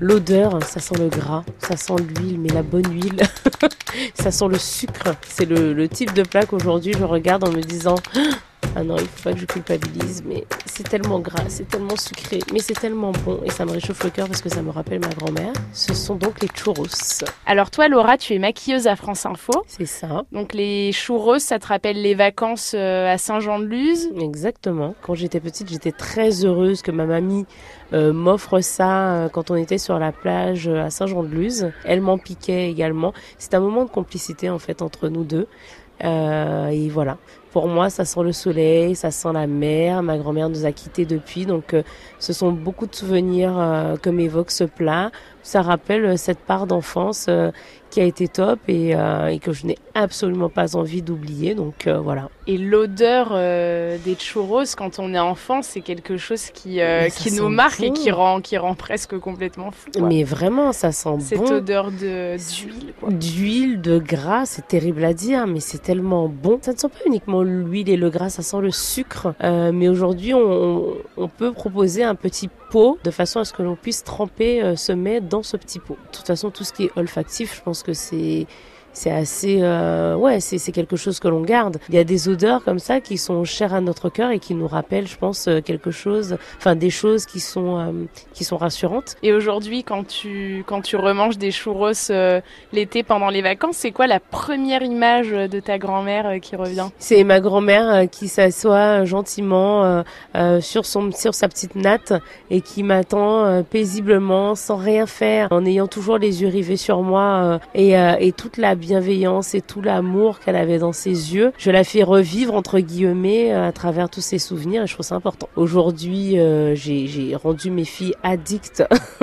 L'odeur, ça sent le gras, ça sent l'huile, mais la bonne huile, ça sent le sucre. C'est le, le type de plat qu'aujourd'hui je regarde en me disant ah non, il faut pas que je culpabilise, mais c'est tellement gras, c'est tellement sucré, mais c'est tellement bon et ça me réchauffe le cœur parce que ça me rappelle ma grand-mère. Ce sont donc les churros. Alors toi, Laura, tu es maquilleuse à France Info. C'est ça. Donc les churros, ça te rappelle les vacances euh, à Saint-Jean-de-Luz? Exactement. Quand j'étais petite, j'étais très heureuse que ma mamie euh, m'offre ça euh, quand on était sur la plage à Saint-Jean-de-Luz. Elle m'en piquait également. C'est un moment de complicité en fait entre nous deux. Euh, et voilà. Pour moi, ça sent le soleil, ça sent la mer. Ma grand-mère nous a quittés depuis, donc euh, ce sont beaucoup de souvenirs euh, que m'évoque ce plat. Ça rappelle cette part d'enfance qui a été top et, et que je n'ai absolument pas envie d'oublier. Donc voilà. Et l'odeur euh, des churros quand on est enfant, c'est quelque chose qui, euh, qui nous marque bon. et qui rend, qui rend presque complètement fou. quoi. Mais vraiment, ça sent Cette bon. odeur de- d'huile. D'huile, de gras, c'est terrible à dire, mais c'est tellement bon. Ça ne sent pas uniquement l'huile et le gras, ça sent le sucre. Euh, mais aujourd'hui, on, peut proposer un petit pot de façon à ce que l'on puisse tremper euh, ce mets dans ce petit pot. De toute façon, tout ce qui est olfactif, je pense que c'est c'est assez euh, ouais c'est c'est quelque chose que l'on garde. Il y a des odeurs comme ça qui sont chères à notre cœur et qui nous rappellent je pense euh, quelque chose enfin des choses qui sont euh, qui sont rassurantes. Et aujourd'hui, quand tu, quand tu remanges des churros euh, l'été pendant les vacances, c'est quoi la première image de ta grand-mère euh, qui revient? C'est ma grand-mère euh, qui s'assoit gentiment euh, euh, sur son sur sa petite natte et qui m'attend euh, paisiblement sans rien faire en ayant toujours les yeux rivés sur moi euh, et, euh, et toute la bienveillance et tout l'amour qu'elle avait dans ses yeux. Je la fais revivre entre guillemets euh, à travers tous ces souvenirs et je trouve ça important. Aujourd'hui, euh, j'ai rendu mes filles addictes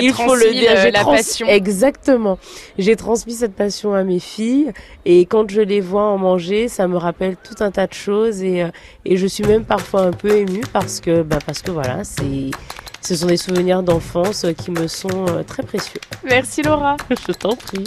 il faut le dire, le- j'ai la trans- passion. Exactement. J'ai transmis cette passion à mes filles et quand je les vois en manger, ça me rappelle tout un tas de choses et, euh, et je suis même parfois un peu émue parce que, bah, parce que voilà, c'est, ce sont des souvenirs d'enfance qui me sont euh, très précieux. Merci Laura. Je t'en prie.